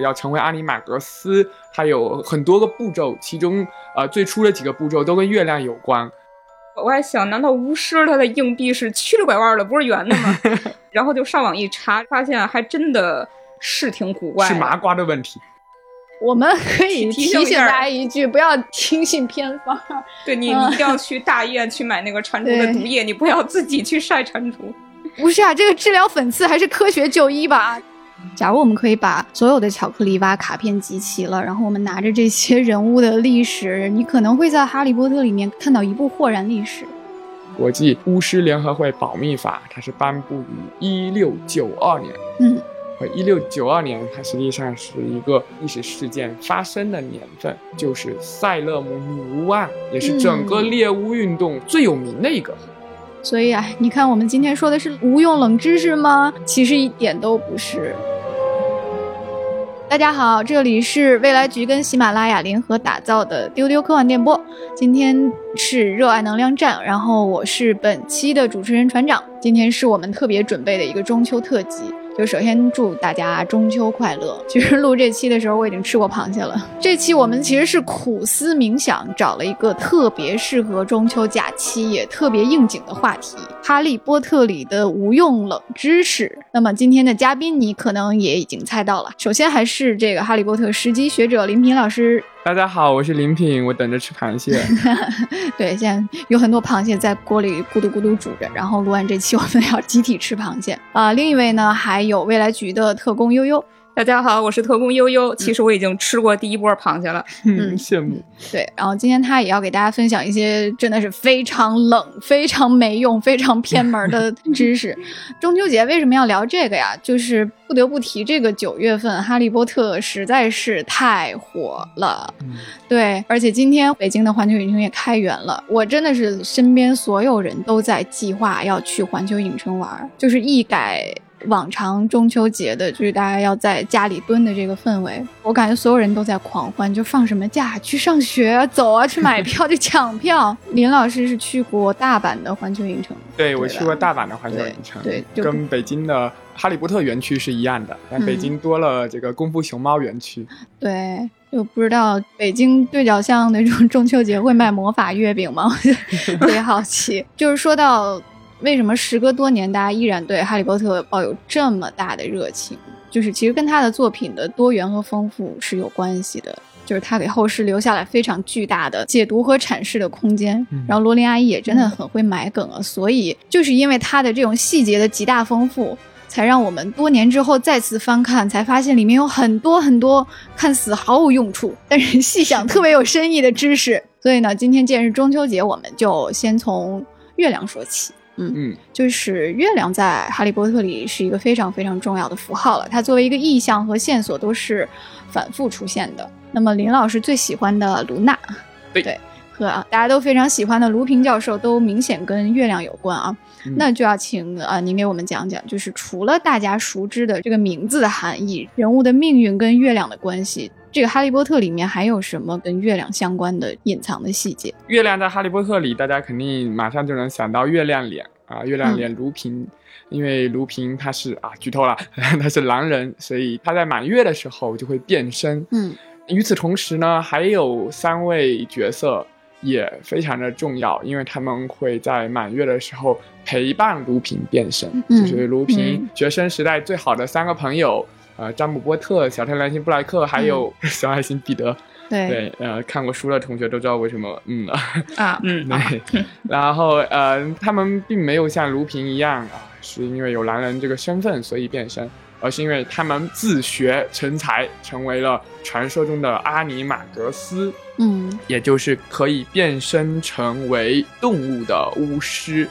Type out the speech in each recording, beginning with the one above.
要成为阿尼马格斯，它有很多个步骤，其中呃最初的几个步骤都跟月亮有关。我还想，难道巫师他的硬币是曲里拐弯的，不是圆的吗？然后就上网一查，发现还真的是挺古怪，是麻瓜的问题。我们可以提醒大家一句，不要听信偏方。对你，你一定要去大医院去买那个蟾蜍的毒液，你不要自己去晒蟾蜍。不是啊，这个治疗粉刺还是科学就医吧。假如我们可以把所有的巧克力蛙卡片集齐了，然后我们拿着这些人物的历史，你可能会在《哈利波特》里面看到一部豁然历史。国际巫师联合会保密法，它是颁布于一六九二年。嗯，和一六九二年，它实际上是一个历史事件发生的年份，就是塞勒姆女巫案，也是整个猎巫运动最有名的一个。所以啊，你看我们今天说的是无用冷知识吗？其实一点都不是。大家好，这里是未来局跟喜马拉雅联合打造的丢丢科幻电波。今天是热爱能量站，然后我是本期的主持人船长。今天是我们特别准备的一个中秋特辑。就首先祝大家中秋快乐。其实录这期的时候，我已经吃过螃蟹了。这期我们其实是苦思冥想，找了一个特别适合中秋假期，也特别应景的话题——《哈利波特》里的无用冷知识。那么今天的嘉宾，你可能也已经猜到了。首先还是这个《哈利波特》十级学者林平老师。大家好，我是林品，我等着吃螃蟹。对，现在有很多螃蟹在锅里咕嘟咕嘟煮着，然后录完这期，我们要集体吃螃蟹啊。另一位呢，还有未来局的特工悠悠。大家好，我是特工悠悠。其实我已经吃过第一波螃蟹了，嗯，羡慕。对，然后今天他也要给大家分享一些真的是非常冷、非常没用、非常偏门的 知识。中秋节为什么要聊这个呀？就是不得不提这个九月份《哈利波特》实在是太火了。对，而且今天北京的环球影城也开园了，我真的是身边所有人都在计划要去环球影城玩，就是一改。往常中秋节的，就是大家要在家里蹲的这个氛围，我感觉所有人都在狂欢，就放什么假去上学，走啊，去买票，去抢票。林老师是去过大阪的环球影城，对我去过大阪的环球影城，对，跟北京的哈利波特园区是一样的，但北京多了这个功夫熊猫园区。对，就不知道北京对角巷那种中秋节会卖魔法月饼吗？特别好奇。就是说到。为什么时隔多年，大家依然对《哈利波特》抱有这么大的热情？就是其实跟他的作品的多元和丰富是有关系的。就是他给后世留下了非常巨大的解读和阐释的空间。然后罗琳阿姨也真的很会埋梗啊，所以就是因为他的这种细节的极大丰富，才让我们多年之后再次翻看，才发现里面有很多很多看似毫无用处，但是细想特别有深意的知识。所以呢，今天既然是中秋节，我们就先从月亮说起。嗯嗯，就是月亮在《哈利波特》里是一个非常非常重要的符号了。它作为一个意象和线索都是反复出现的。那么林老师最喜欢的卢娜，对对，和大家都非常喜欢的卢平教授都明显跟月亮有关啊。那就要请啊您给我们讲讲，就是除了大家熟知的这个名字的含义，人物的命运跟月亮的关系。这个《哈利波特》里面还有什么跟月亮相关的隐藏的细节？月亮在《哈利波特》里，大家肯定马上就能想到月亮脸啊，月亮脸卢平，因为卢平他是啊，剧透了，他是狼人，所以他在满月的时候就会变身。嗯，与此同时呢，还有三位角色也非常的重要，因为他们会在满月的时候陪伴卢平变身，就是卢平学生时代最好的三个朋友。呃，詹姆波特、小天狼星布莱克，还有 小爱星彼得，对，呃，看过书的同学都知道为什么，嗯。啊，嗯，对，然后呃，他们并没有像卢平一样啊，是因为有狼人这个身份所以变身，而是因为他们自学成才，成为了传说中的阿尼玛格斯，嗯，也就是可以变身成为动物的巫师，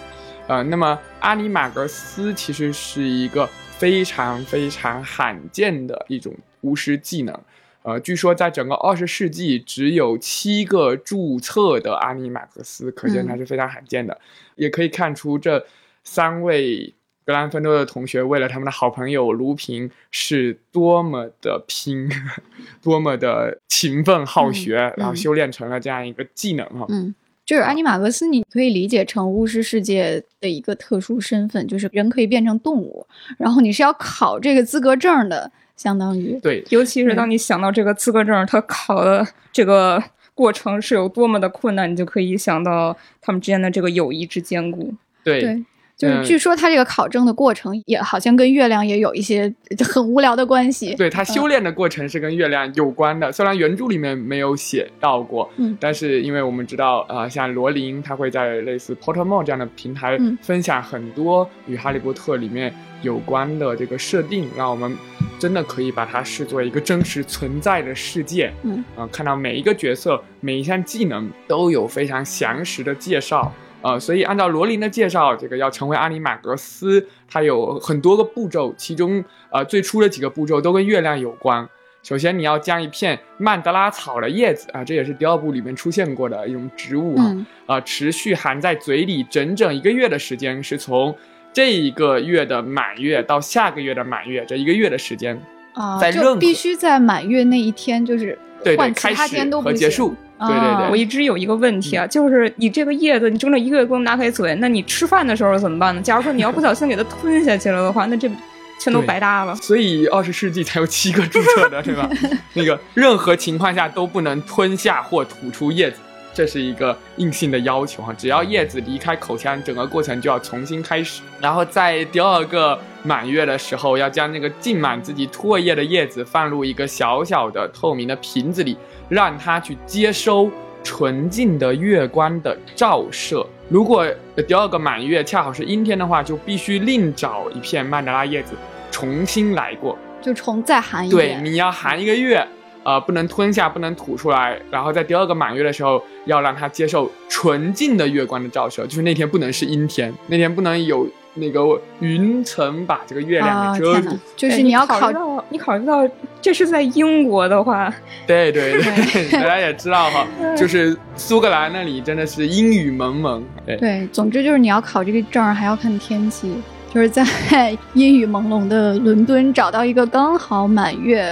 呃，那么阿尼玛格斯其实是一个。非常非常罕见的一种巫师技能，呃，据说在整个二十世纪只有七个注册的阿尼马克斯，可见它是非常罕见的。也可以看出这三位格兰芬多的同学为了他们的好朋友卢平是多么的拼，多么的勤奋好学，然后修炼成了这样一个技能哈。嗯。就是安尼马格斯，你可以理解成巫师世界的一个特殊身份，就是人可以变成动物，然后你是要考这个资格证的。相当于对，尤其是当你想到这个资格证他考的这个过程是有多么的困难，你就可以想到他们之间的这个友谊之坚固。对，对。就是嗯据说他这个考证的过程也好像跟月亮也有一些很无聊的关系。对他修炼的过程是跟月亮有关的，虽然原著里面没有写到过，嗯但是因为我们知道，呃，像罗琳他会在类似 Pottermore 这样的平台嗯分享很多与哈利波特里面有关的这个设定，让我们真的可以把它视作一个真实存在的世界。嗯，啊、看到每一个角色、每一项技能都有非常详实的介绍。呃，所以按照罗琳的介绍，这个要成为阿尼马格斯，它有很多个步骤，其中呃最初的几个步骤都跟月亮有关。首先，你要将一片曼德拉草的叶子啊，这也是第二部里面出现过的一种植物啊，嗯啊，持续含在嘴里整整一个月的时间，是从这一个月的满月到下个月的满月这一个月的时间。啊，就在必须在满月那一天，就是对开始和结束，对对啊对我一直有一个问题啊，就是你这个叶子，你整整一个月不能拿开嘴，那你吃饭的时候怎么办呢？假如说你要不小心给它吞下去了的话，那这全都白搭了。所以二十世纪才有七个注册的，对吧？那个任何情况下都不能吞下或吐出叶子，这是一个硬性的要求哈。只要叶子离开口腔，整个过程就要重新开始。然后在第二个满月的时候，要将那个浸满自己唾液的叶子放入一个小小的透明的瓶子里，让它去接收纯净的月光的照射。如果呃第二个满月恰好是阴天的话，就必须另找一片曼德拉叶子重新来过。就重再含一对，点。你要含一个月，呃，不能吞下，不能吐出来。然后在第二个满月的时候，要让它接受纯净的月光的照射，就是那天不能是阴天，那天不能有那个云层把这个月亮啊，给遮住。就是你要考考虑到，你考虑到这是在英国的话，对对对，大家也知道哈，就是苏格兰那里真的是阴雨蒙蒙。对对，总之就是你要考这个证还要看天气，就是在 阴雨朦胧的伦敦找到一个刚好满月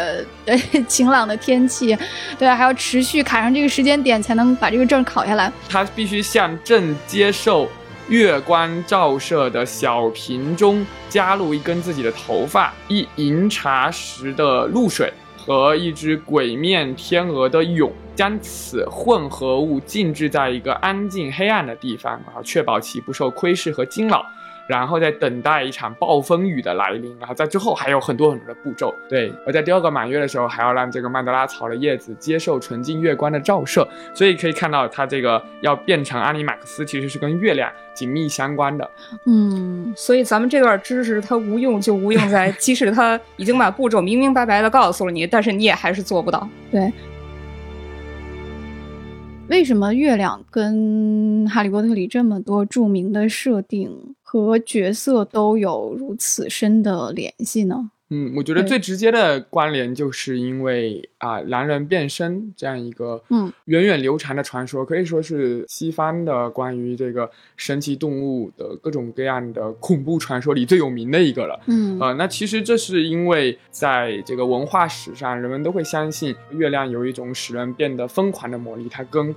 的晴朗的天气，对，还要持续卡上这个时间点才能把这个证考下来。他必须向朕接受月光照射的小瓶中加入一根自己的头发、一银茶匙的露水和一只鬼面天鹅的蛹，将此混合物静置在一个安静黑暗的地方，然后确保其不受窥视和惊扰。然后再等待一场暴风雨的来临，然后在之后还有很多很多的步骤。对，而在第二个满月的时候，还要让这个曼德拉草的叶子接受纯净月光的照射，所以可以看到它这个要变成阿尼马克斯，其实是跟月亮紧密相关的。嗯，所以咱们这段知识它无用就无用在，即使它已经把步骤明明白白的告诉了你，但是你也还是做不到。对。为什么月亮跟《哈利波特》里这么多著名的设定和角色都有如此深的联系呢？嗯，我觉得最直接的关联就是因为啊、狼人变身这样一个嗯源远流长的传说，可以说是西方的关于这个神奇动物的各种各样的恐怖传说里最有名的一个了。嗯呃，那其实这是因为在这个文化史上，人们都会相信月亮有一种使人变得疯狂的魔力，它跟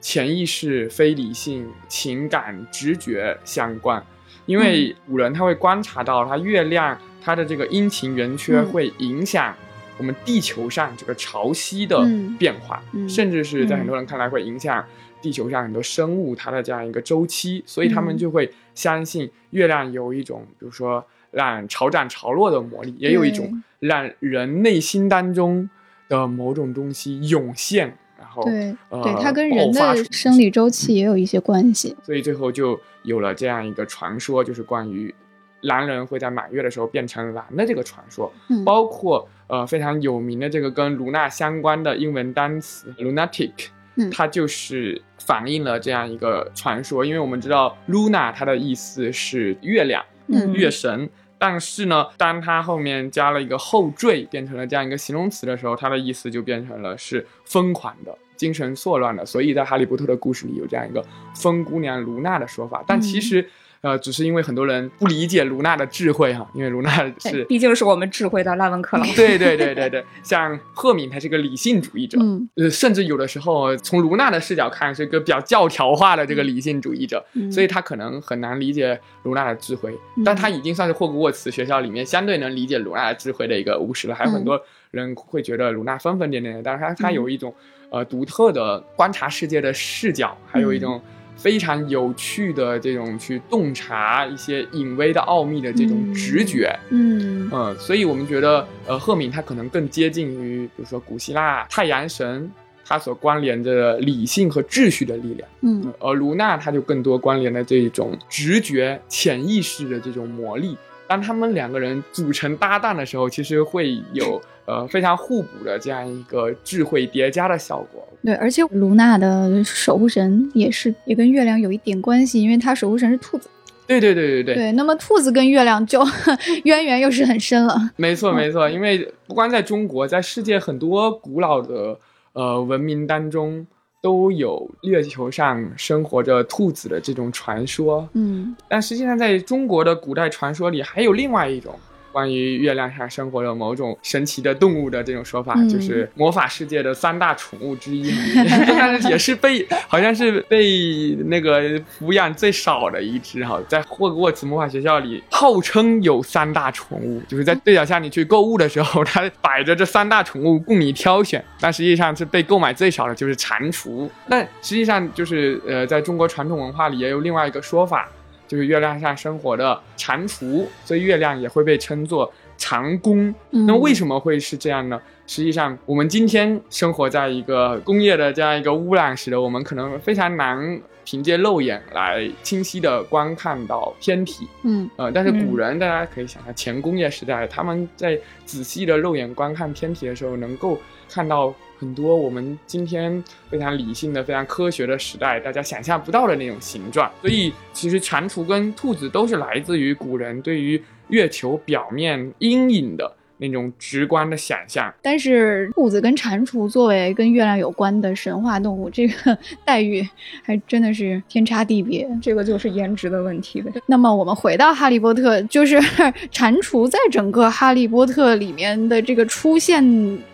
潜意识、非理性、情感、直觉相关。因为古人他会观察到，它月亮它的这个阴晴圆缺嗯。会影响我们地球上这个潮汐的嗯。变化，嗯。甚至是在嗯很多人看来会影响地球上很多生物它的这样一个周期，所以他们嗯就会相信月亮有一种，比如说让潮涨潮落的魔力，也有一种让人内心当中的某种东西涌现，然后对呃对，它跟人的生理周期也有一些关系。所以最后就有了这样一个传说，就是关于狼人会在满月的时候变成狼的这个传说，嗯包括呃非常有名的这个跟卢娜相关的英文单词 lunatic，嗯它就是反映了这样一个传说，因为我们知道 Luna 它的意思是月亮、嗯月神。但是呢，当它后面加了一个后缀，变成了这样一个形容词的时候，它的意思就变成了是疯狂的、精神错乱的。所以在《哈利波特》的故事里有这样一个疯姑娘卢娜的说法。但其实，呃，只是因为很多人不理解卢娜的智慧哈，因为卢娜是，毕竟是我们智慧的拉文克劳。对对对对对，像赫敏他是个理性主义者，嗯呃，甚至有的时候从卢娜的视角看是一个比较教条化的这个理性主义者，嗯所以他可能很难理解卢娜的智慧，嗯但他已经算是霍格沃茨学校里面相对能理解卢娜的智慧的一个巫师了。还有很多人会觉得卢娜疯疯癫癫的，但是她她有一种呃独特的观察世界的视角，还有一种非常有趣的这种去洞察一些隐微的奥秘的这种直觉。嗯嗯，所以我们觉得，呃，赫敏他可能更接近于，比如说古希腊太阳神，他所关联着理性和秩序的力量，嗯而卢娜他就更多关联了这种直觉、潜意识的这种魔力。当他们两个人组成搭档的时候，其实会有呃非常互补的这样一个智慧叠加的效果。对，而且卢娜的守护神也是也跟月亮有一点关系，因为她守护神是兔子。对对对对对，对，那么兔子跟月亮就 渊源又是很深了。没错，嗯没错，因为不光在中国，在世界很多古老的呃文明当中，都有月球上生活着兔子的这种传说。嗯但实际上，在中国的古代传说里，还有另外一种关于月亮下生活的某种神奇的动物的这种说法，嗯就是魔法世界的三大宠物之一，但是也是被 好像是被那个抚养最少的一只哈，在霍格沃茨魔法学校里，号称有三大宠物，就是在对角巷你去购物的时候，它摆着这三大宠物供你挑选，但实际上是被购买最少的就是蟾蜍。但实际上就是呃，在中国传统文化里也有另外一个说法，就是月亮上生活的蟾蜍，所以月亮也会被称作蟾宫。嗯那为什么会是这样呢？实际上，我们今天生活在一个工业的这样一个污染，使得我们可能非常难凭借肉眼来清晰的观看到天体。嗯呃，但是嗯古人大家可以想象，前工业时代，他们在仔细的肉眼观看天体的时候，能够看到很多我们今天非常理性的、非常科学的时代，大家想象不到的那种形状。所以，其实蟾蜍跟兔子都是来自于古人对于月球表面阴影的那种直观的想象。但是兔子跟蟾蜍作为跟月亮有关的神话动物，这个 待遇还真的是天差地别。这个就是颜值的问题呗。那么我们回到《哈利波特》，就是 蟾蜍在整个《哈利波特》里面的这个出现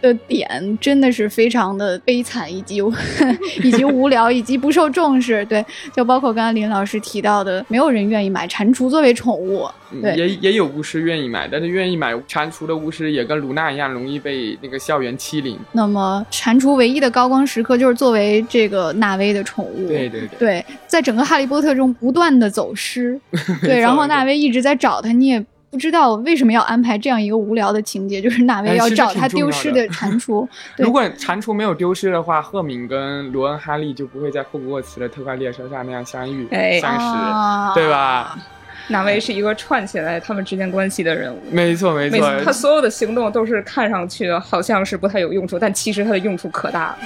的点，真的是非常的悲惨，以及 以及无聊，以及不受重视。对，就包括刚刚林老师提到的，没有人愿意买蟾蜍作为宠物。嗯对也也有巫师愿意买，但是愿意买蟾蜍的巫师也跟卢娜一样，容易被那个校园欺凌。那么蟾蜍唯一的高光时刻就是作为这个纳威的宠物。对对对。对，在整个《哈利波特》中不断的走失，对，然后纳威一直在找他，你也不知道为什么要安排这样一个无聊的情节，就是纳威要找他丢失的蟾蜍。如果蟾蜍没有丢失的话，赫敏跟罗恩·哈利就不会在霍格沃茨的特快列车上那样相遇、哎相识，啊对吧？纳威是一个串起来他们之间关系的人物。没错，没错。他所有的行动都是看上去好像是不太有用处，但其实他的用处可大了。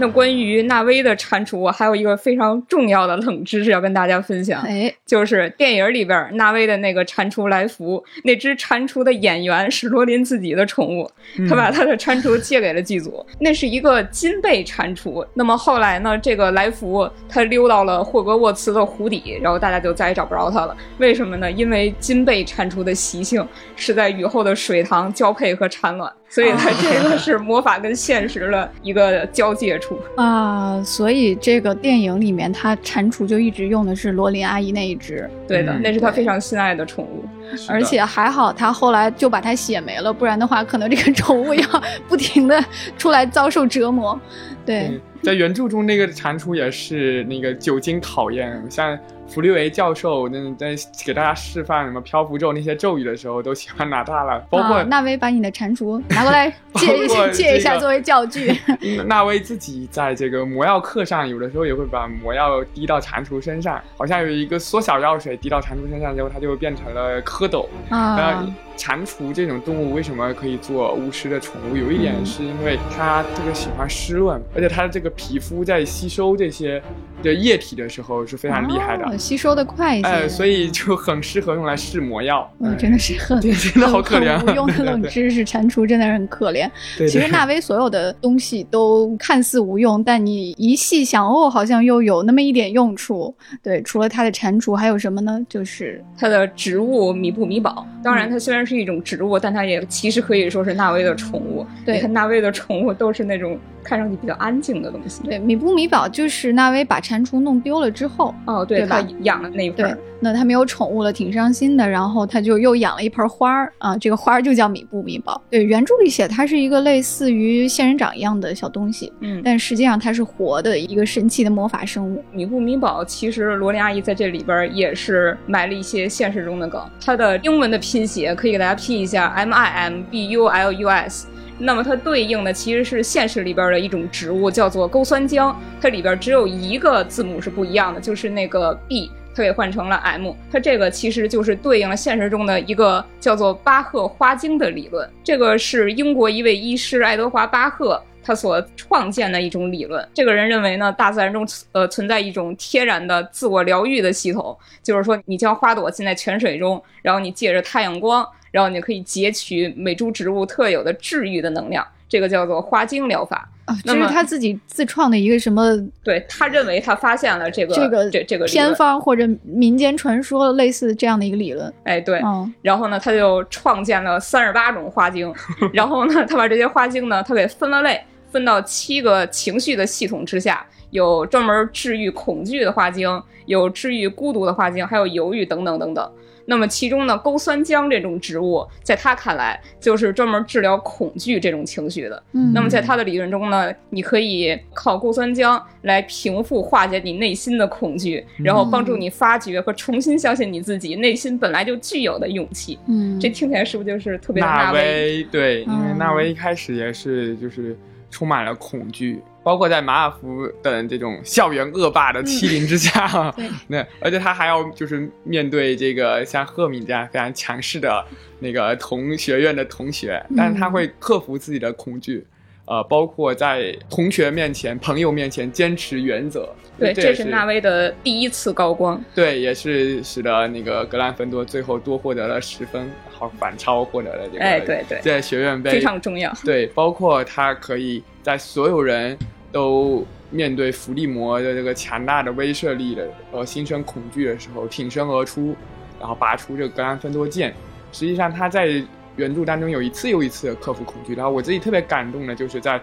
那关于纳威的蟾蜍，我还有一个非常重要的冷知识要跟大家分享，哎，就是电影里边纳威的那个蟾蜍来福，那只蟾蜍的演员是罗琳自己的宠物，他把他的蟾蜍借给了剧组，那是一个金背蟾蜍。那么后来呢，这个来福他溜到了霍格沃茨的湖底，然后大家就再也找不着他了。为什么呢？因为金背蟾蜍的习性是在雨后的水塘交配和产卵，所以它这个是魔法跟现实的一个交界处。啊，所以这个电影里面，它蟾蜍就一直用的是罗琳阿姨那一只，对的，嗯那是他非常心爱的宠物。而且还好他后来就把它写没了，不然的话，可能这个宠物要不停的出来遭受折磨。对嗯，在原著中，那个蟾蜍也是那个久经考验，像弗利维教授那在给大家示范什么漂浮咒那些咒语的时候，都喜欢拿它了，包括啊，纳威把你的蟾蜍 拿过来借借一下作为教具。纳威自己在这个魔药课上，有的时候也会把魔药滴到蟾蜍身上，好像有一个缩小药水滴到蟾蜍身上之后，它就变成了蝌蚪。啊那，蟾蜍这种动物为什么可以做巫师的宠物？有一点是因为它特别喜欢湿润，而且它的这个皮肤在吸收这些的液体的时候是非常厉害的，哦吸收的快一些。哎，所以就很适合用来试魔药。嗯，哎真的是很 对真的好可怜啊无用的冷知识，蟾蜍真的是很可怜。对对其实纳威所有的东西都看似无用，但你一细想，哦，好像又有那么一点用处。对，除了它的蟾蜍，还有什么呢？就是它的植物米布米宝，当然它虽然是一种植物，但它也其实可以说是纳威的宠物。对你看纳威的宠物都是那种看上去比较安静的东西。对米布米宝，就是纳威把蟾蜍弄丢了之后，哦，对，对他养的那一盆对，，那他没有宠物了，挺伤心的。然后他就又养了一盆花儿啊，这个花儿就叫米布米宝。对，原著里写它是一个类似于仙人掌一样的小东西，嗯，但实际上它是活的一个神奇的魔法生物。米布米宝其实罗琳阿姨在这里边也是埋了一些现实中的梗。它的英文的拼写可以给大家拼一下 M I M B U L U S。那么它对应的其实是现实里边的一种植物，叫做勾酸浆。它里边只有一个字母是不一样的，就是那个 B，它给换成了 M。它这个其实就是对应了现实中的一个叫做巴赫花精的理论。这个是英国一位医师爱德华巴赫他所创建的一种理论。这个人认为呢，大自然中呃存在一种天然的自我疗愈的系统，就是说你将花朵浸在泉水中，然后你借着太阳光，然后你可以截取每株植物特有的治愈的能量，这个叫做花精疗法。啊，这是他自己自创的一个什么对他认为他发现了这个这个这这个理偏，方或者民间传说类似这样的一个理论。哎对，嗯，然后呢，他就创建了三十八种花精，然后呢，他把这些花精呢，他给分了类，分到七个情绪的系统之下，有专门治愈恐惧的花精，有治愈孤独的花精，还有犹豫等等等等。那么其中呢，钩酸浆这种植物，在他看来就是专门治疗恐惧这种情绪的。嗯那么在他的理论中呢，你可以靠钩酸浆来平复、化解你内心的恐惧，然后帮助你发掘和重新相信你自己内心本来就具有的勇气。嗯，这听起来是不是就是特别的纳威？威对，因为嗯纳威一开始也是就是充满了恐惧，包括在马尔福等这种校园恶霸的欺凌之下，对。那而且他还要就是面对这个像赫敏这样非常强势的那个同学院的同学，但是他会克服自己的恐惧。呃，包括在同学面前、朋友面前坚持原则，对，这是纳威的第一次高光。对，也是使得那个格兰芬多最后多获得了十分，好反超获得了这个，哎对对在学院杯非常重要。对，包括他可以在所有人都面对伏地魔的这个强大的威慑力的呃心生恐惧的时候挺身而出，然后拔出这个格兰芬多剑。实际上他在原著当中有一次又一次的克服恐惧，然后我自己特别感动的就是在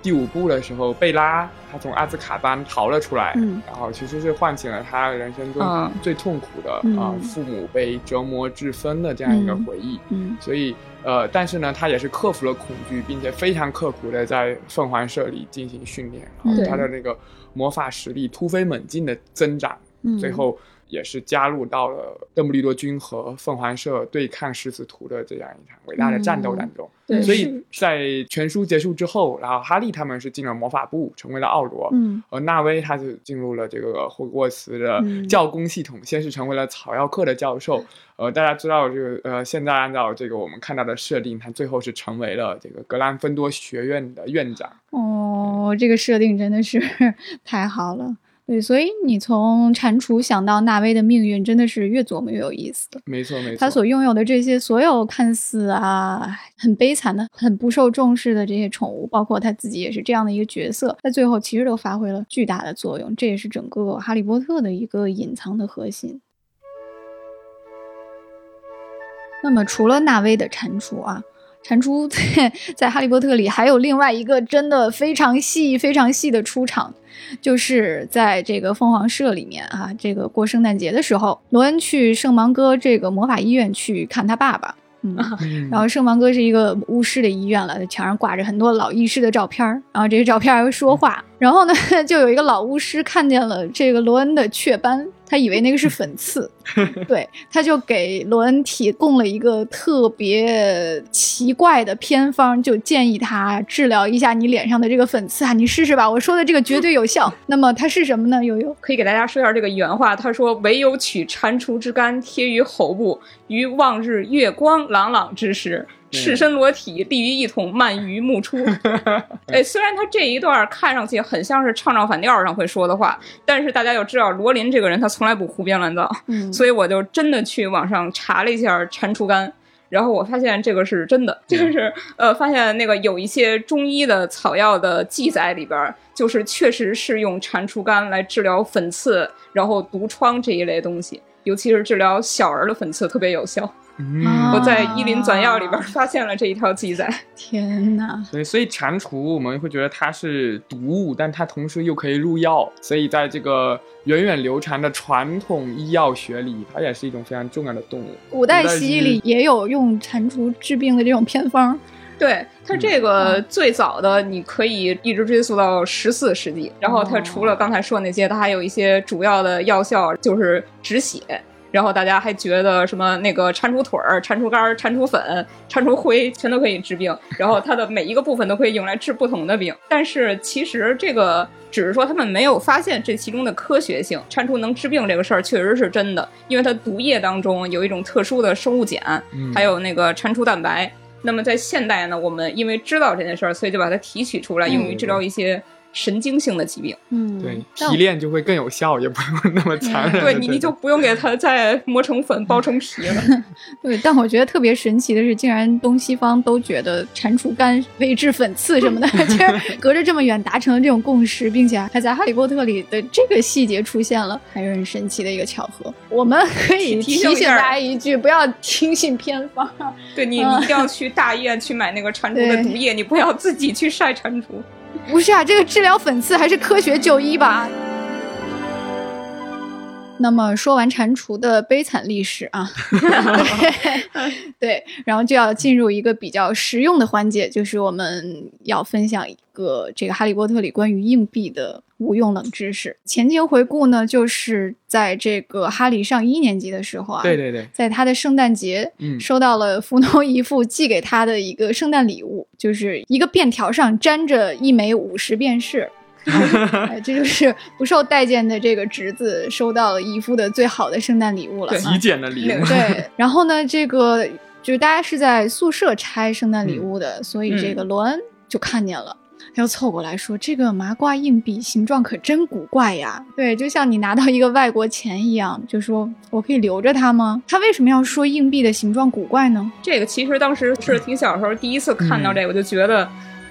第五部的时候，贝拉她从阿兹卡班逃了出来，嗯。然后其实是唤醒了她人生中嗯。最痛苦的啊、嗯父母被折磨致疯的这样一个嗯。回忆。嗯。所以呃，但是呢，她也是克服了恐惧，并且非常刻苦的在凤凰社里进行训练，然后嗯。他的那个魔法实力突飞猛进的增长，嗯，最后也是加入到了邓布利多军和凤凰社对抗狮子图的这样一场伟大的战斗当中。对所以在全书结束之后，然后哈利他们是进了魔法部，成为了奥罗。嗯而纳威他就进入了这个霍格沃茨的嗯教工系统，先是成为了草药课的教授。呃，大家知道这个呃，现在按照这个我们看到的设定，他最后是成为了这个格兰芬多学院的院长。哦，这个设定真的是 太好了。对，所以你从蟾蜍想到纳威的命运，真的是越琢磨越有意思。没错，没错。他所拥有的这些所有看似啊很悲惨的、很不受重视的这些宠物，包括他自己也是这样的一个角色，在最后其实都发挥了巨大的作用。这也是整个哈利波特的一个隐藏的核心。那么除了纳威的蟾蜍啊，蟾蜍在在哈利波特里还有另外一个真的非常细、非常细的出场，就是在这个凤凰社里面啊，这个过圣诞节的时候，罗恩去圣芒哥这个魔法医院去看他爸爸。嗯，嗯然后圣芒哥是一个巫师的医院了，墙上挂着很多老医师的照片儿，然后这些照片还会说话。然后呢，就有一个老巫师看见了这个罗恩的雀斑，他以为那个是粉刺，对，他就给罗恩提供了一个特别奇怪的偏方，就建议他治疗一下你脸上的这个粉刺啊，你试试吧，我说的这个绝对有效。那么它是什么呢？悠悠，可以给大家说一下这个原话。他说：“唯有取蟾蜍之肝贴于喉部，于望日月光朗朗之时，赤身裸体，立于一桶，鳗鱼目出。哎，虽然他这一段看上去很像是唱唱反调上会说的话，但是大家要知道，罗琳这个人他从来不胡编乱造，嗯所以我就真的去网上查了一下蟾蜍干。然后我发现这个是真的，就是呃，发现那个有一些中医的草药的记载里边，就是确实是用蟾蜍干来治疗粉刺，然后毒疮这一类东西，尤其是治疗小儿的粉刺特别有效。嗯，啊我在《伊林纂要》里边发现了这一条记载。天哪，对，所以蟾蜍我们会觉得它是毒物，但它同时又可以入药，所以在这个源远流长的传统医药学里，它也是一种非常重要的动物。古代西医里也有用蟾蜍治病的这种偏方。对它这个最早的，你可以一直追溯到十四世纪。然后它除了刚才说那些，它还有一些主要的药效，就是止血。然后大家还觉得什么那个蟾蜍腿儿、蟾蜍肝儿、蟾蜍粉、蟾蜍灰全都可以治病，然后它的每一个部分都可以用来治不同的病。但是其实这个只是说他们没有发现这其中的科学性。蟾蜍能治病这个事儿确实是真的，因为它毒液当中有一种特殊的生物碱，嗯还有那个蟾蜍蛋白。那么在现代呢，我们因为知道这件事儿，所以就把它提取出来，用于治疗一些神经性的疾病。嗯，对，提炼就会更有效，也不用那么残忍。对你，你就不用给它再磨成粉、包成皮了。对，但我觉得特别神奇的是，竟然东西方都觉得蟾蜍干可以治粉刺什么的，竟然隔着这么远达成了这种共识，并且还在《哈利波特》里的这个细节出现了，还是很神奇的一个巧合。我们可以提醒提醒大家一句，不要听信偏方。对你一定要去大医院去买那个蟾蜍的毒液，你不要自己去晒蟾蜍。不是啊，这个治疗粉刺还是科学就医吧。那么说完蟾蜍的悲惨历史啊，对 对，然后就要进入一个比较实用的环节，就是我们要分享一个这个《哈利波特》里关于硬币的无用冷知识。前情回顾呢，就是在这个哈里上一年级的时候啊，对对对，在他的圣诞节，嗯收到了福农姨父寄给他的一个圣诞礼物，就是一个便条上粘着一枚五十便士。哎，这就是不受待见的这个侄子收到了姨父的最好的圣诞礼物了。极简的礼物。对，然后呢，这个就是大家是在宿舍拆圣诞礼物的，所以这个罗恩就看见了。他就凑过来说：“这个麻瓜硬币形状可真古怪呀！对，就像你拿到一个外国钱一样，就说我可以留着它吗？他为什么要说硬币的形状古怪呢？这个其实当时是挺小时候第一次看到这个，我就觉得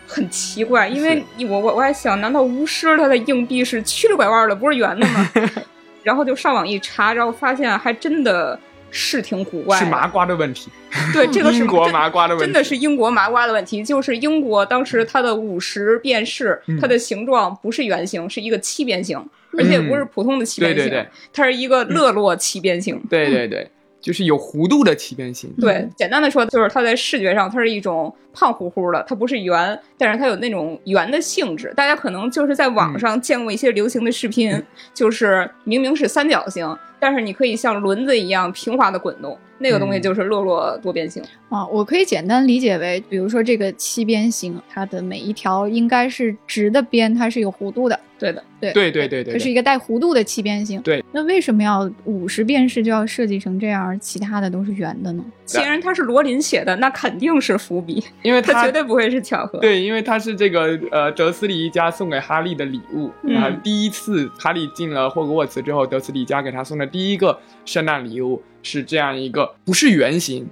很奇怪，因为我我我还想，难道巫师他的硬币是曲里拐弯的，不是圆的吗？然后就上网一查，然后发现还真的是挺古怪的。是麻瓜的问题，对，这个是英国真麻瓜的问题，真的是英国麻瓜的问题，就是英国当时它的五十便士，嗯。它的形状不是圆形，是一个七边形，而且不是普通的七边形，对对对。它是一个勒洛七边形。对对对，就是有弧度的七边形。对，简单的说就是它在视觉上它是一种胖乎乎的，它不是圆，但是它有那种圆的性质。大家可能就是在网上见过一些流行的视频，就是明明是三角形，但是你可以像轮子一样平滑的滚动，那个东西嗯就是洛洛多边形。啊，我可以简单理解为，比如说这个七边形，它的每一条应该是直的边，它是有弧度的。对的，对对对对它是一个带弧度的七边形。对，那为什么要五十便士就要设计成这样，而其他的都是圆的呢？既然它是罗琳写的，那肯定是伏笔，因为他它绝对不会是巧合。对，因为它是这个呃德斯里一家送给哈利的礼物，嗯啊、第一次哈利进了霍格沃茨之后，德斯里家给他送的第一个圣诞礼物是这样一个不是圆形，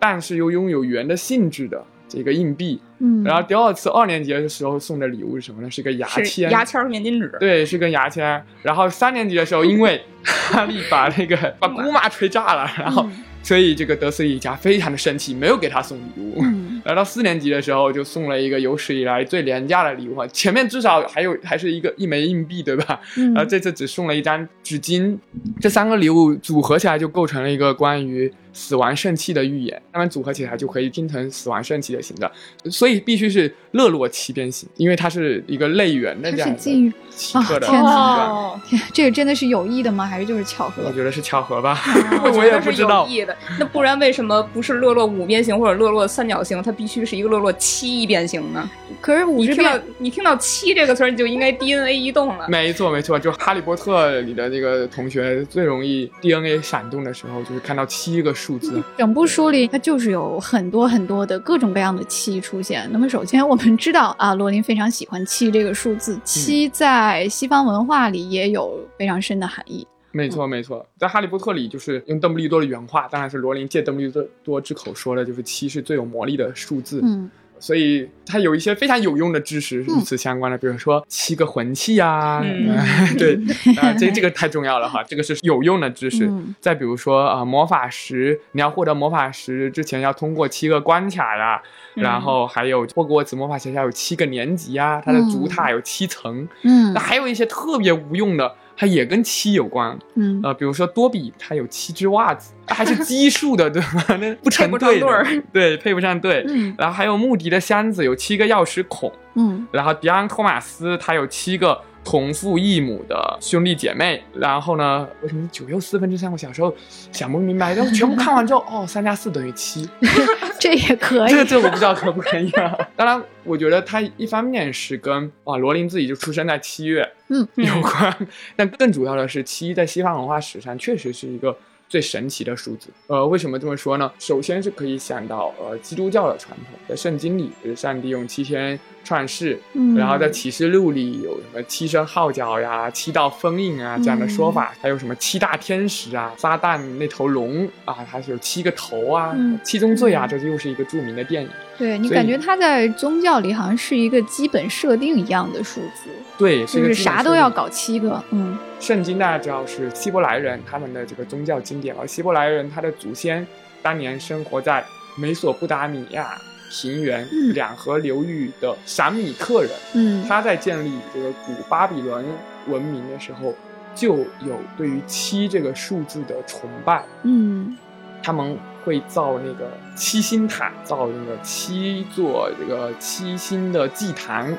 但是又拥有圆的性质的这个硬币。嗯，然后第二次二年级的时候送的礼物是什么呢？是个牙签，牙签儿面巾纸。对，是根牙签。然后三年级的时候，因为 哈利把那个 把姑妈吹炸了，然后嗯所以这个德斯里家非常的生气，没有给他送礼物。嗯 然后到四年级的时候，就送了一个有史以来最廉价的礼物啊！前面至少还有还是一个一枚硬币，对吧？嗯然后这次只送了一张纸巾，这三个礼物组合起来就构成了一个关于死亡圣器的预言，它们组合起来就可以拼成死亡圣器的形状，所以必须是勒洛七边形，因为它是一个类圆的这样一是近个奇特的啊天这个真的是有意的吗？还是就是巧合我？觉得是巧合吧，我也不知道。意的。那不然为什么不是勒洛五边形或者勒洛三角形，它必须是一个勒洛七边形呢？可是五十你听到，你听到七这个词儿，你就应该 DNA 移动了。没错没错，就《哈利波特》里的那个同学最容易 DNA 闪动的时候，就是看到七个数字。整部书里它就是有很多很多的各种各样的七出现。那么首先我们知道啊，罗琳非常喜欢七这个数字，七在西方文化里也有非常深的含义。没错，没错，在《哈利波特》里，就是用邓布利多的原话，当然是罗琳借邓布利多之口说的，就是七是最有魔力的数字。嗯，所以它有一些非常有用的知识与此相关的，比如说七个魂器呀，嗯。对，啊，这这个太重要了哈，这个是有用的知识。嗯。再比如说啊、魔法石，你要获得魔法石之前要通过七个关卡呀，嗯。然后还有霍格沃茨魔法学校有七个年级呀，它的主塔有七层，嗯。那还有一些特别无用的。它也跟七有关，嗯。呃，比如说多比，它有七只袜子，还是奇数的，对吧？那不成配不上对的，对配不上对。嗯。然后还有穆迪的箱子有七个钥匙孔，嗯。然后迪安托马斯他有七个同父异母的兄弟姐妹。然后呢，为什么九又四分之三？我小时候想不明白，然后全部看完之后，哦，三加四等于七。这也可以这。这我不知道可不可以啊。当然，我觉得它一方面是跟啊罗琳自己就出生在七月，嗯有关，但更主要的是七在西方文化史上确实是一个。最神奇的数字，呃，为什么这么说呢？首先是可以想到，呃，基督教的传统，在圣经里，就是上帝用七天创世，嗯然后在启示录里有什么七声号角呀、七道封印啊这样的说法，还有什么七大天使啊、撒旦那头龙啊，还是有七个头啊，嗯七宗罪啊，这就又是一个著名的电影。对你感觉它在宗教里好像是一个基本设定一样的数字，对，是就是。啥都要搞七个。嗯圣经大家知道是希伯来人他们的这个宗教经典，而希伯来人他的祖先当年生活在美索不达米亚平原、嗯两河流域的闪米克人，嗯他在建立这个古巴比伦文明的时候，就有对于七这个数字的崇拜。嗯他们会造那个七星塔，造那个七座这个七星的祭坛，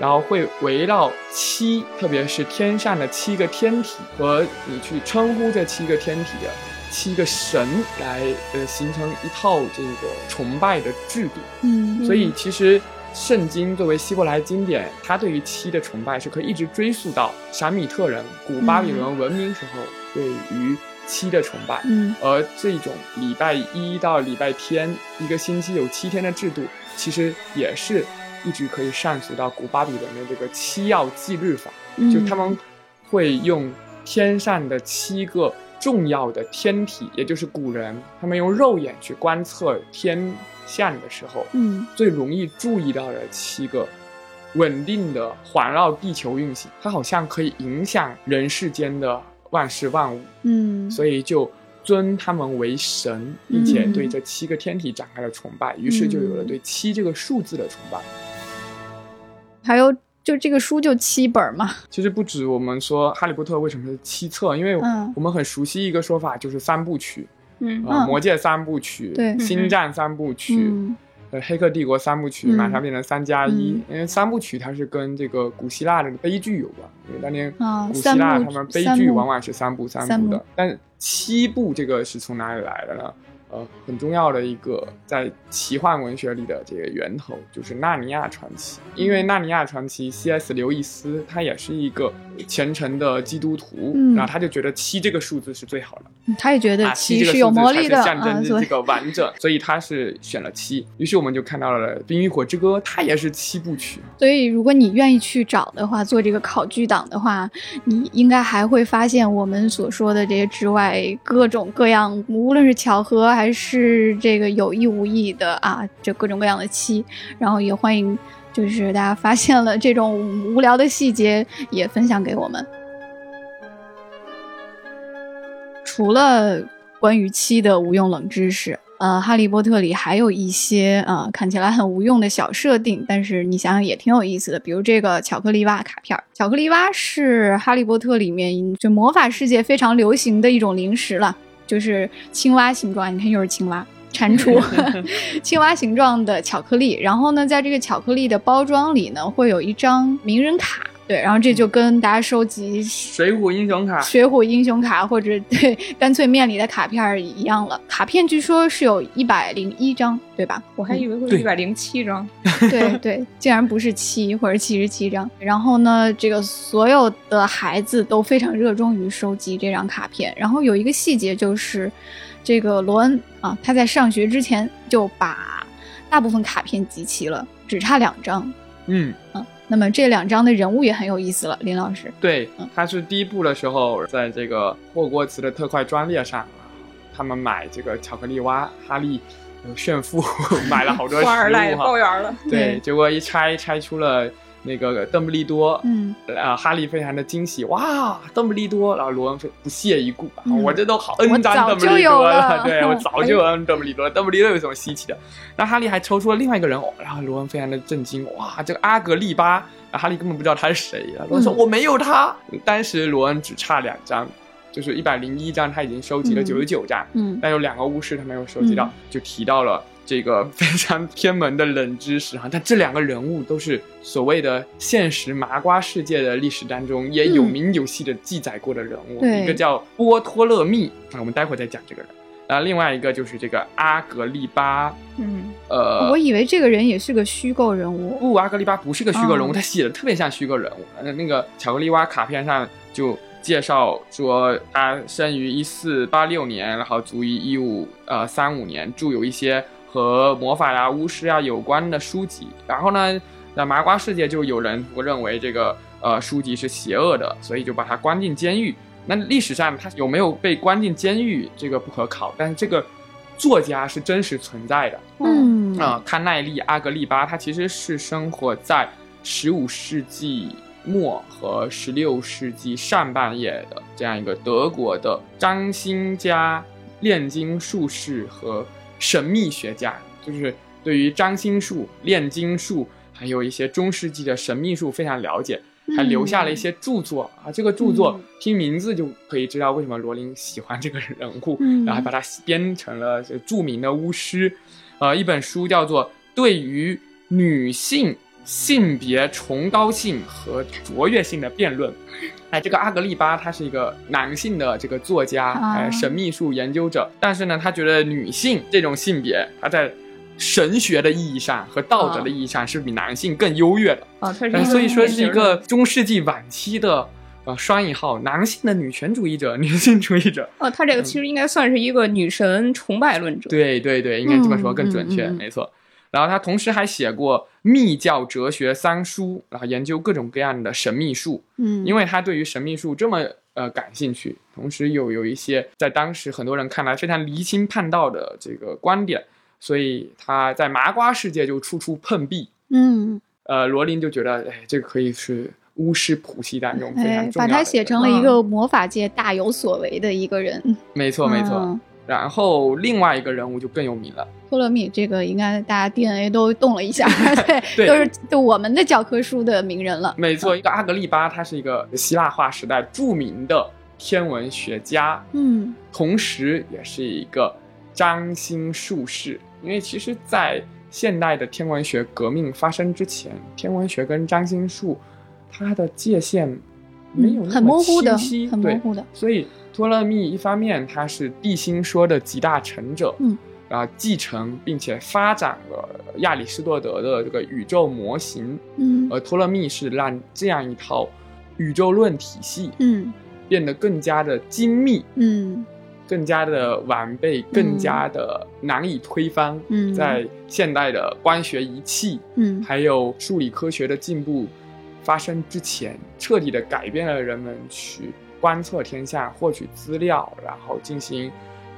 然后会围绕七，特别是天上的七个天体和你去称呼这七个天体的七个神来呃形成一套这个崇拜的制度。嗯，所以其实圣经作为希伯来经典，它对于七的崇拜是可以一直追溯到闪米特人古巴比伦文明时候对于七的崇拜。嗯而这种礼拜一到礼拜天，一个星期有七天的制度，其实也是一直可以上溯到古巴比伦的这个七曜纪律法，嗯就他们会用天上的七个重要的天体，也就是古人他们用肉眼去观测天象的时候，嗯最容易注意到的七个稳定的环绕地球运行，它好像可以影响人世间的万事万物。嗯，所以就尊他们为神，并且对这七个天体展开了崇拜，于是就有了对七这个数字的崇拜。还有就这个书就七本嘛，其实不止我们说《哈利波特》为什么是七册，因为嗯。我们很熟悉一个说法，就是三部曲，嗯。魔戒三部曲，对。星战三部曲，嗯呃，黑客帝国三部曲嗯马上变成三加一嗯，因为三部曲它是跟这个古希腊的悲剧有关，因为当年啊古希腊他们悲剧往往是三部三部的，但七部这个是从哪里来的呢？呃，很重要的一个在奇幻文学里的这个源头就是《纳尼亚传奇》，因为《纳尼亚传奇》C.S. 刘易斯他也是一个虔诚的基督徒，嗯然后他就觉得七这个数字是最好的，他也觉得啊，七是有魔力的啊，象征所以着这个完整，所以他是选了七。于是我们就看到了《冰与火之歌》，它也是七部曲。所以如果你愿意去找的话，做这个考据党的话，你应该还会发现我们所说的这些之外，各种各样，无论是巧合还还是这个有意无意的啊，这各种各样的七。然后也欢迎，就是大家发现了这种无聊的细节，也分享给我们。除了关于七的无用冷知识，呃，《哈利波特》里还有一些呃看起来很无用的小设定，但是你想想也挺有意思的。比如这个巧克力蛙卡片，巧克力蛙是《哈利波特》里面就魔法世界非常流行的一种零食了，就是青蛙形状，你看又是青蛙。蟾蜍，青蛙形状的巧克力，然后呢，在这个巧克力的包装里呢，会有一张名人卡，对，然后这就跟大家收集水浒英雄卡，水浒英雄卡或者对干脆面里的卡片一样了。卡片据说是有一百零一张，对吧？我还以为会对一百零七张。对对，竟然不是七或者七十七张。然后呢，这个所有的孩子都非常热衷于收集这张卡片。然后有一个细节就是，这个罗恩啊，他在上学之前就把大部分卡片集齐了，只差两张。嗯，嗯，那么这两张的人物也很有意思了，林老师。对嗯，他是第一部的时候，在这个霍格沃茨的特快专列上，他们买这个巧克力蛙哈利呃炫富，买了好多食物哈。包圆了，对，结果一拆拆出了那个邓布利多，嗯，啊，哈利非常的惊喜，哇，邓布利多，然后罗恩非不屑一顾，我这都好我恩早赞邓布利多了对我嗯早就恩邓布利多，邓布利多有什么稀奇的？然后哈利还抽出了另外一个人，哦然后罗恩非常的震惊，哇，这个阿格丽巴，然后哈利根本不知道他是谁，然后罗恩说、嗯我没有他，当时罗恩只差两张。就是一百零一张，他已经收集了嗯。九十九张，嗯。但有两个巫师他没有收集到，嗯。就提到了这个非常偏门的冷知识哈。但这两个人物都是所谓的现实麻瓜世界的历史当中也有名有姓的记载过的人物，对一个叫波托勒密，啊我们待会儿再讲这个人。然后另外一个就是这个阿格利巴，嗯，呃，我以为这个人也是个虚构人物。不，阿格利巴不是个虚构人物，哦他写的特别像虚构人物。呃，那个巧克力蛙卡片上就介绍说，他生于一四八六年，然后卒于一五呃三五年，著有一些和魔法呀、巫师啊有关的书籍。然后呢，那麻瓜世界就有人认为这个呃书籍是邪恶的，所以就把他关进监狱。那历史上他有没有被关进监狱，这个不可考，但是这个作家是真实存在的。嗯啊、康奈利阿格利巴，他其实是生活在十五世纪末和十六世纪上半叶的这样一个德国的占星家、炼金术士和神秘学家，就是对于占星术、炼金术，还有一些中世纪的神秘术非常了解。还留下了一些著作啊，这个著作嗯听名字就可以知道为什么罗琳喜欢这个人物，嗯然后还把它编成了著名的巫师，呃，一本书叫做《对于女性性别崇高性和卓越性的辩论》。哎，这个阿格丽巴他是一个男性的这个作家，啊哎，神秘术研究者，但是呢，他觉得女性这种性别，他在神学的意义上和道德的意义上是比男性更优越的。哦，他是呃所以说是一个中世纪晚期的呃双引号男性的女权主义者、女性主义者。哦，他这个其实应该算是一个女神崇拜论者。对对对，应该这么说更准确，没错。然后他同时还写过密教哲学三书，然后研究各种各样的神秘术。嗯，因为他对于神秘术这么呃感兴趣，同时又有一些在当时很多人看来非常离经叛道的这个观点，所以他在麻瓜世界就处处碰壁。嗯，呃，罗琳就觉得，哎，这个可以是巫师谱系当中非常哎，重要的。把他写成了一个魔法界大有所为的一个人。没错没错。嗯然后另外一个人物就更有名了，托勒密这个应该大家 DNA 都动了一下，对，对都是就我们的教科书的名人了。没错，一个阿格利巴，他是一个希腊化时代著名的天文学家，嗯同时也是一个占星术士。因为其实，在现代的天文学革命发生之前，天文学跟占星术它的界限没有嗯，很模糊的，很模糊的。所以托勒密一方面他是地心说的集大成者，嗯，然后继承并且发展了亚里士多德的这个宇宙模型，嗯。而托勒密是让这样一套宇宙论体系嗯。变得更加的精密，嗯。更加的完备，更加的难以推翻。嗯，在现代的光学仪器嗯。还有数理科学的进步发生之前，彻底的改变了人们去观测天象、获取资料，然后进行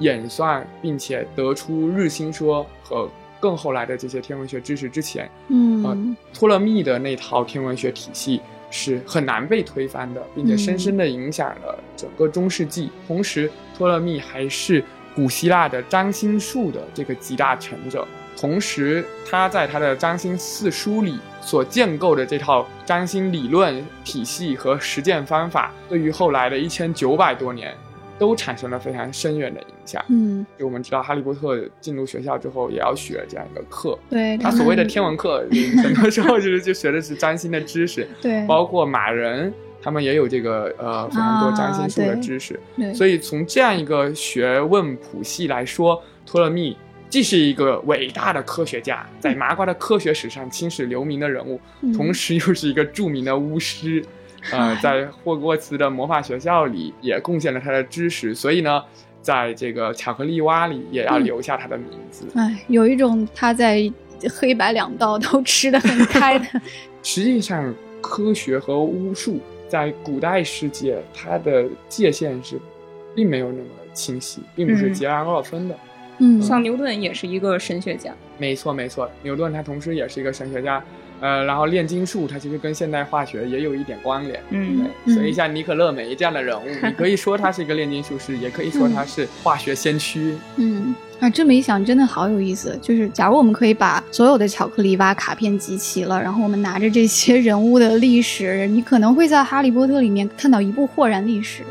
演算，并且得出日心说和更后来的这些天文学知识之前，嗯托勒密的那套天文学体系是很难被推翻的，并且深深的影响了整个中世纪。同时，托勒密还是古希腊的占星术的这个集大成者。同时，他在他的占星四书里所建构的这套占星理论体系和实践方法，对于后来的一千九百多年都产生了非常深远的影响。嗯，就我们知道，哈利波特进入学校之后也要学这样一个课，对，他所谓的天文课，很多时候就是就学的是占星的知识，对，包括马人他们也有这个呃非常多占星术的知识。对，所以从这样一个学问谱系来说，托勒密既是一个伟大的科学家，在麻瓜的科学史上青史留名的人物，嗯同时又是一个著名的巫师。在霍格沃茨的魔法学校里也贡献了他的知识，所以呢，在这个巧克力蛙里也要嗯留下他的名字。哎，有一种他在黑白两道都吃得很开的，实际上，科学和巫术在古代世界，它的界限是并没有那么清晰，并不是嗯截然二分的。嗯，像牛顿也是一个神学家，没错，没错，牛顿他同时也是一个神学家，呃，然后炼金术它其实跟现代化学也有一点关联。嗯，对所以像尼可勒梅这样的人物，你可以说他是一个炼金术师，也可以说他是化学先驱。嗯，啊，这么一想，真的好有意思。就是假如我们可以把所有的巧克力蛙卡片集齐了，然后我们拿着这些人物的历史，你可能会在《哈利波特》里面看到一部豁然历史。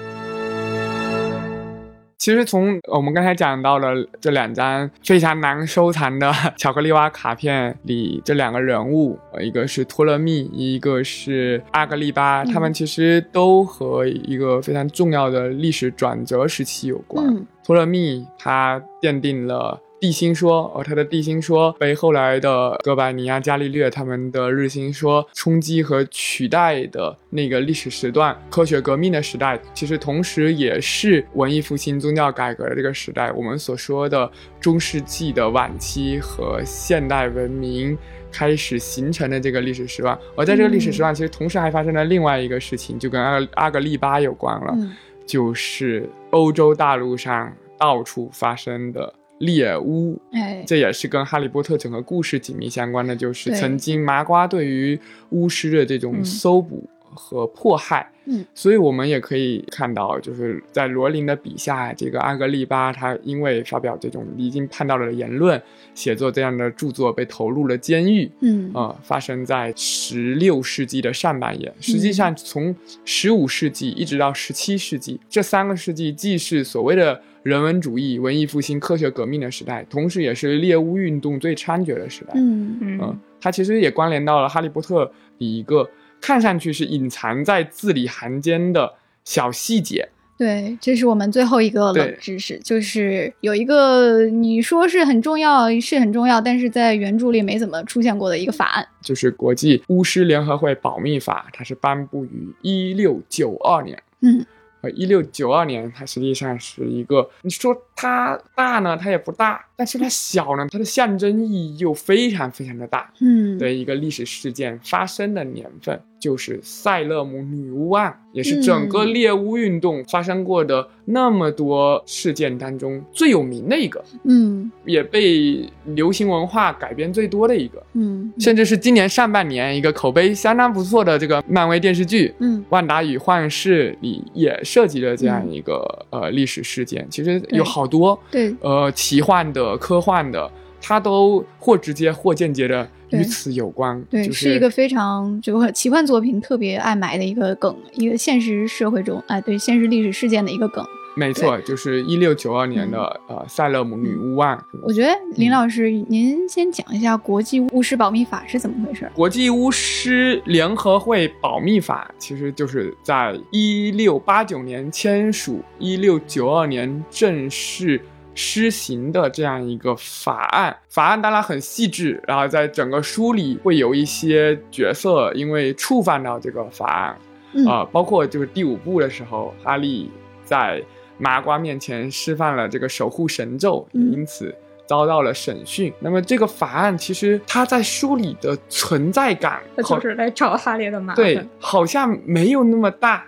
其实从我们刚才讲到了这两张非常难收藏的巧克力蛙卡片里，这两个人物，呃一个是托勒密，一个是阿格利巴，嗯他们其实都和一个非常重要的历史转折时期有关。嗯托勒密他奠定了地心说，而他的地心说被后来的哥白尼啊、伽利略他们的日心说冲击和取代的那个历史时段，科学革命的时代，其实同时也是文艺复兴、宗教改革的这个时代。我们所说的中世纪的晚期和现代文明。开始形成的这个历史时段，而在这个历史时段，其实同时还发生了另外一个事情，就跟阿阿格利巴有关了。嗯就是欧洲大陆上到处发生的猎巫，哎，这也是跟哈利波特整个故事紧密相关的，就是曾经麻瓜对于巫师的这种嗯。搜捕和迫害。嗯，所以我们也可以看到，就是在罗琳的笔下，这个阿格丽巴他因为发表这种离经叛道的言论，写作这样的著作，被投入了监狱。嗯呃，发生在十六世纪的上半叶。实际上，从十五世纪一直到十七世纪，这三个世纪既是所谓的人文主义、文艺复兴、科学革命的时代，同时也是猎巫运动最猖獗的时代。嗯嗯、嗯它其实也关联到了《哈利波特》里一个看上去是隐藏在字里行间的小细节。对，这是我们最后一个冷知识，就是有一个你说是很重要，是很重要，但是在原著里没怎么出现过的一个法案。就是国际巫师联合会保密法，它是颁布于一六九二年。嗯呃，一六九二年，它实际上是一个，你说它大呢，它也不大；但是它小呢，它的象征意义又非常非常的大嗯，的一个历史事件发生的年份，就是塞勒姆女巫案，也是整个嗯猎巫运动发生过的那么多事件当中最有名的一个，嗯。也被流行文化改编最多的一个，嗯。甚至是今年上半年一个口碑相当不错的这个漫威电视剧。嗯。万达与幻视里也涉及了这样一个、呃历史事件，其实有好多对呃奇幻的、科幻的，它都或直接或间接的与此有关。对，就是一个非常这个奇幻作品特别爱埋的一个梗，一个现实社会中哎对现实历史事件的一个梗。没错，就是一六九二年的、呃塞勒姆女巫案。我觉得林老师，您先讲一下国际巫师保密法是怎么回事？国际巫师联合会保密法其实就是在一六八九年签署，一六九二年正式施行的这样一个法案。法案当然很细致，然后在整个书里会有一些角色因为触犯到这个法案，嗯啊、包括就是第五部的时候，哈利在麻瓜面前释放了这个守护神咒，也嗯因此遭到了审讯。那么这个法案其实它在书里的存在感就是来找哈利的麻烦。对，好像没有那么大，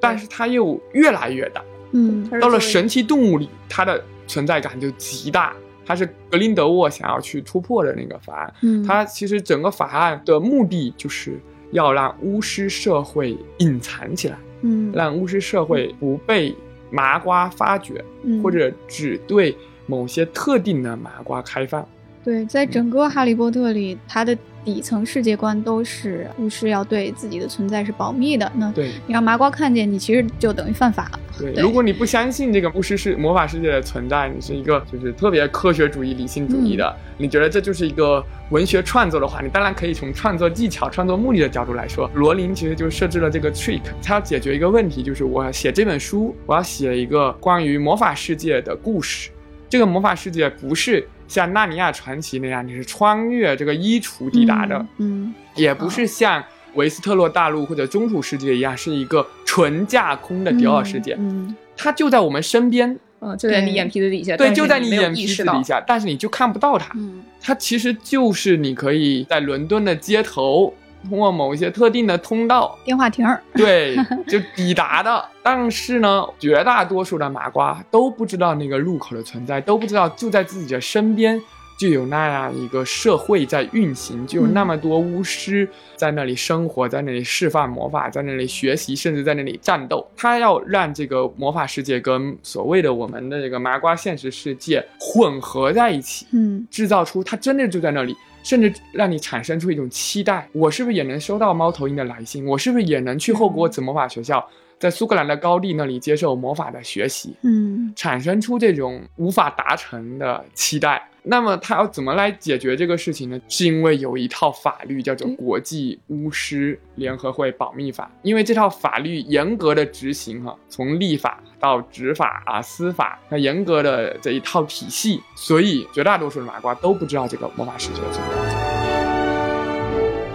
但是它又越来越大。嗯到了神奇动物里，它的存在感就极大。它是格林德沃想要去突破的那个法案。嗯，它其实整个法案的目的就是要让巫师社会隐藏起来，嗯让巫师社会不被麻瓜发掘，嗯或者只对某些特定的麻瓜开放。对，在整个《哈利波特》里，它的底层世界观都是巫师要对自己的存在是保密的。那对你让麻瓜看见你，其实就等于犯法了。对，对如果你不相信这个巫师是魔法世界的存在，你是一个就是特别科学主义、理性主义的，嗯你觉得这就是一个文学创作的话，你当然可以从创作技巧、创作目的的角度来说，罗琳其实就设置了这个 trick，他要解决一个问题，就是我要写这本书，我要写一个关于魔法世界的故事。这个魔法世界不是像《纳尼亚传奇》那样，你是穿越这个衣橱抵达的，嗯，也不是像维斯特洛大陆或者中土世界一样，是一个纯架空的迪奥世界，嗯，它就在我们身边，嗯，就在你眼皮子底下，对，就在你眼皮子底下，但是你就看不到它。嗯。它其实就是你可以在伦敦的街头，通过某一些特定的通道，电话亭儿，对，就抵达的。但是呢，绝大多数的麻瓜都不知道那个入口的存在，都不知道就在自己的身边就有那样一个社会在运行，就有那么多巫师在那里生活，在那里释放魔法，在那里学习，甚至在那里战斗。他要让这个魔法世界跟所谓的我们的这个麻瓜现实世界混合在一起。嗯制造出他真的就在那里，甚至让你产生出一种期待：我是不是也能收到猫头鹰的来信？我是不是也能去霍格沃茨魔法学校，在苏格兰的高地那里接受魔法的学习？嗯产生出这种无法达成的期待。那么他要怎么来解决这个事情呢？是因为有一套法律叫做《国际巫师联合会保密法》，因为这套法律严格的执行哈、从立法到执法啊、司法，它严格的这一套体系，所以绝大多数的麻瓜都不知道这个魔法世界的存在。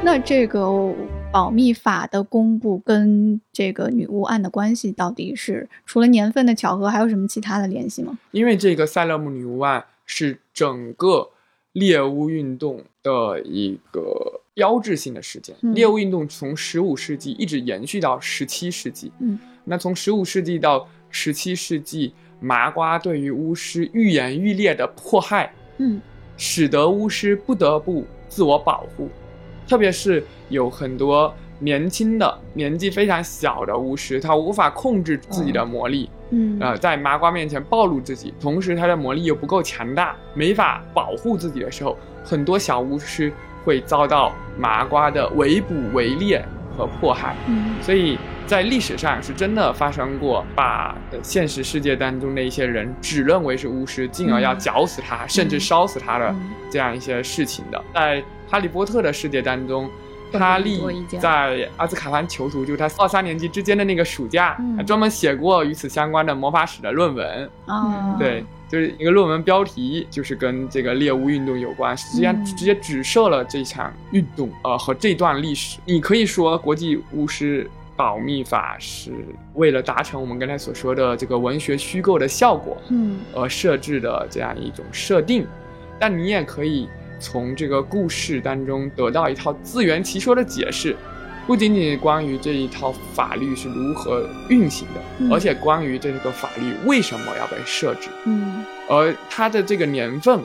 那这个保密法的公布跟这个女巫案的关系到底是除了年份的巧合，还有什么其他的联系吗？因为这个塞勒姆女巫案是整个猎巫运动的一个标志性的事件。嗯猎巫运动从十五世纪一直延续到十七世纪。嗯，那从十五世纪到十七世纪，麻瓜对于巫师愈演愈烈的迫害，嗯使得巫师不得不自我保护，特别是有很多年轻的、年纪非常小的巫师，他无法控制自己的魔力。嗯呃，在麻瓜面前暴露自己，同时他的魔力又不够强大，没法保护自己的时候，很多小巫师会遭到麻瓜的围捕、围猎和迫害。嗯所以在历史上是真的发生过把呃现实世界当中的一些人只认为是巫师，进而要嗯绞死他，甚至烧死他的嗯这样一些事情的。在哈利波特的世界当中。更哈利在阿兹卡班囚徒，就是他二三年级之间的那个暑假，嗯。还专门写过与此相关的魔法史的论文。啊，对，就是一个论文标题就是跟这个猎巫运动有关，实际上嗯。直接指涉了这场运动，呃和这段历史。你可以说国际巫师保密法是为了达成我们刚才所说的这个文学虚构的效果嗯。而设置的这样一种设定，但你也可以从这个故事当中得到一套自圆其说的解释。不仅仅关于这一套法律是如何运行的，嗯而且关于这个法律为什么要被设置，嗯而它的这个年份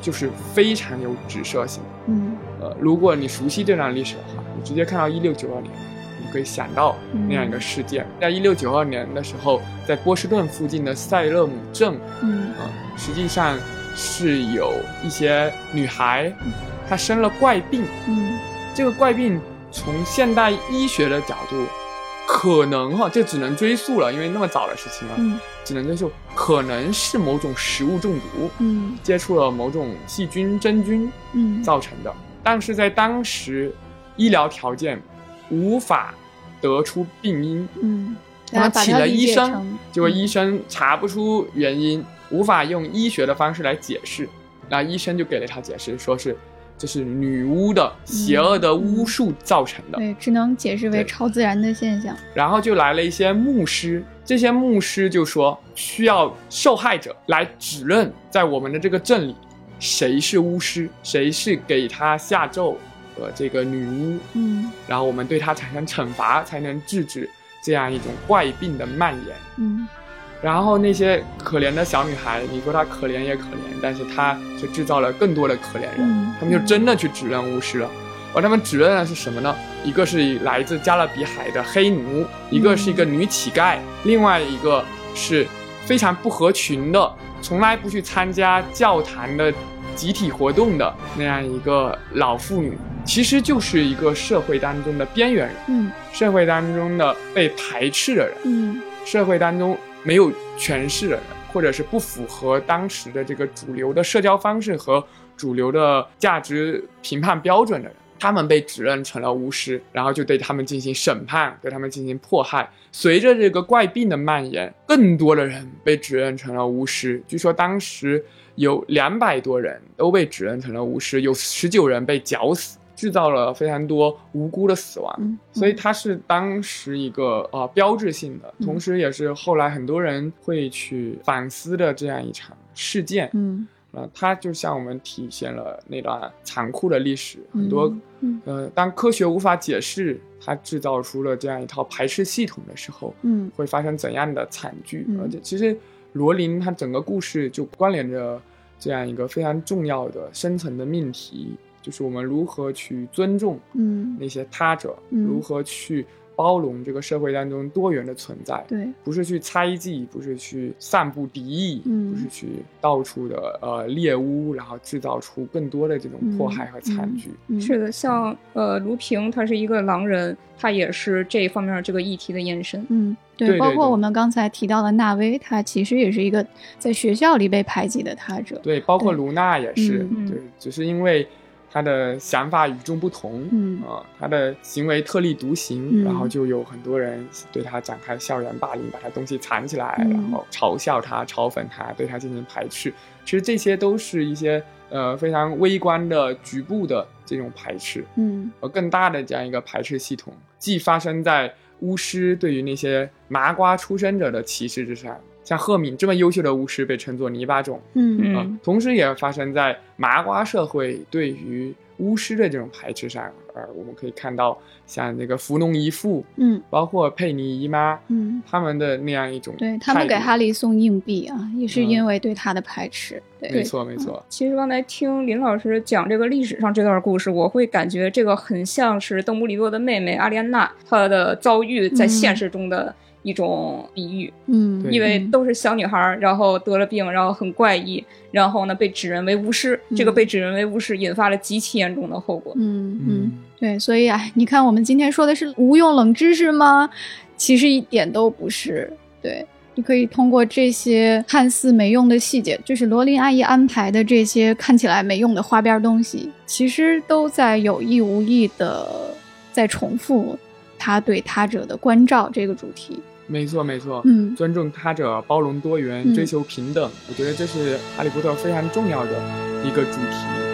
就是非常有指涉性的。嗯呃，如果你熟悉这段历史的话，你直接看到一六九二年，你可以想到那样一个事件。在一六九二年的时候，在波士顿附近的塞勒姆镇，嗯啊、实际上是有一些女孩，她生了怪病。嗯。这个怪病从现代医学的角度，可能哈，这只能追溯了，因为那么早的事情了，嗯。只能追溯，可能是某种食物中毒，嗯。接触了某种细菌、真菌嗯。造成的。但是在当时，医疗条件无法得出病因，嗯，他们请了医生，结果嗯。医生查不出原因，无法用医学的方式来解释，那医生就给了他解释，说是这是女巫的邪恶的巫术造成的。对，只能解释为超自然的现象。然后就来了一些牧师，这些牧师就说需要受害者来指认在我们的这个镇里谁是巫师，谁是给他下咒的这个女巫，嗯然后我们对他产生惩罚，才能制止这样一种怪病的蔓延。嗯然后那些可怜的小女孩，你说她可怜也可怜，但是她却制造了更多的可怜人，嗯他们就真的去指认巫师了。而他们指认的是什么呢？一个是来自加勒比海的黑奴，一个是一个女乞丐，另外一个是非常不合群的，从来不去参加教堂的集体活动的那样一个老妇女，其实就是一个社会当中的边缘人，嗯社会当中的被排斥的人，嗯社会当中没有权势的人，或者是不符合当时的这个主流的社交方式和主流的价值评判标准的人，他们被指认成了巫师，然后就对他们进行审判，对他们进行迫害。随着这个怪病的蔓延，更多的人被指认成了巫师。据说当时有两百多人都被指认成了巫师，有十九人被绞死。制造了非常多无辜的死亡，嗯所以它是当时一个呃标志性的，嗯同时也是后来很多人会去反思的这样一场事件。嗯呃，它就向我们体现了那段残酷的历史，嗯很多嗯呃，当科学无法解释它制造出了这样一套排斥系统的时候，嗯会发生怎样的惨剧？嗯而且其实罗琳她整个故事就关联着这样一个非常重要的深层的命题，就是我们如何去尊重嗯，那些他者，嗯如何去包容这个社会当中多元的存在。对，不是去猜忌，不是去散布敌意，嗯不是去到处的呃猎巫，然后制造出更多的这种迫害和惨剧。嗯是的，像呃卢平，他是一个狼人，他也是这一方面这个议题的延伸。嗯，对，包括我们刚才提到的纳威，他其实也是一个在学校里被排挤的他者。对，包括卢娜也是，嗯对，只是因为他的想法与众不同，嗯啊、他的行为特立独行，嗯然后就有很多人对他展开校园霸凌，把他东西藏起来，嗯然后嘲笑他、嘲讽他，对他进行排斥。其实这些都是一些呃非常微观的、局部的这种排斥。嗯而更大的这样一个排斥系统，既发生在巫师对于那些麻瓜出身者的歧视之上，像赫敏这么优秀的巫师被称作泥巴种，嗯。啊、嗯同时也发生在麻瓜社会对于巫师的这种排斥上。呃，我们可以看到像那个福农姨父，嗯。包括佩妮姨妈，嗯，他们的那样一种对他们给哈利送硬币啊，也是嗯。因为对他的排斥。对，没错没错，其实刚才听林老师讲这个历史上这段故事，我会感觉这个很像是邓布利多的妹妹阿莲娜她的遭遇在现实中的一种比喻，嗯，因为都是小女孩儿，然后得了病，然后很怪异，然后呢被指认为巫师，这个嗯被指认为巫师引发了极其严重的后果。嗯嗯，对，所以哎，你看我们今天说的是无用冷知识吗？其实一点都不是。对，你可以通过这些看似没用的细节，就是罗琳阿姨安排的这些看起来没用的花边东西，其实都在有意无意的在重复他对他者的关照这个主题。没错没错，嗯。尊重他者，包容多元，嗯。追求平等，我觉得这是哈利波特非常重要的一个主题。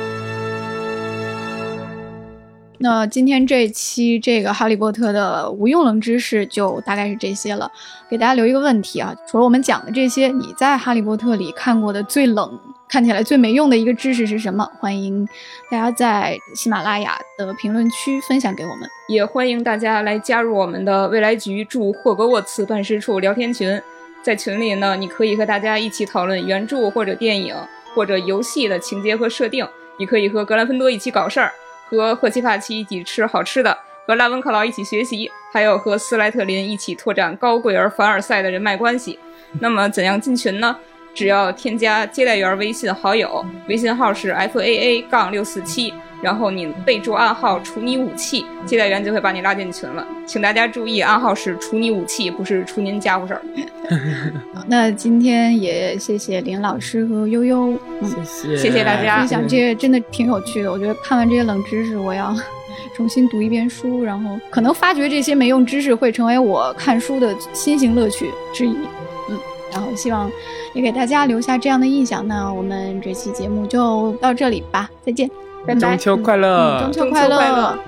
那今天这期这个《哈利波特》的无用冷知识就大概是这些了。给大家留一个问题啊，除了我们讲的这些，你在《哈利波特》里看过的最冷、看起来最没用的一个知识是什么？欢迎大家在喜马拉雅的评论区分享给我们。也欢迎大家来加入我们的未来局驻霍格沃茨办事处聊天群，在群里呢，你可以和大家一起讨论原著或者电影或者游戏的情节和设定，你可以和格兰芬多一起搞事儿，和赫奇帕奇一起吃好吃的，和拉文克劳一起学习，还有和斯莱特林一起拓展高贵而凡尔赛的人脉关系。那么怎样进群呢？只要添加接待员微信好友，微信号是 f a a 杠六四七，然后你备注暗号“处你武器”，接待员就会把你拉进群了。请大家注意，暗号是“处你武器”，不是“处您家伙事儿”。那今天也谢谢林老师和悠悠，嗯，谢谢，谢谢大家分享这些真的挺有趣的。我觉得看完这些冷知识，我要重新读一遍书，然后可能发掘这些没用知识会成为我看书的新型乐趣之一。嗯，然后希望也给大家留下这样的印象。那我们这期节目就到这里吧，再见，拜拜。中秋快乐，嗯中秋快乐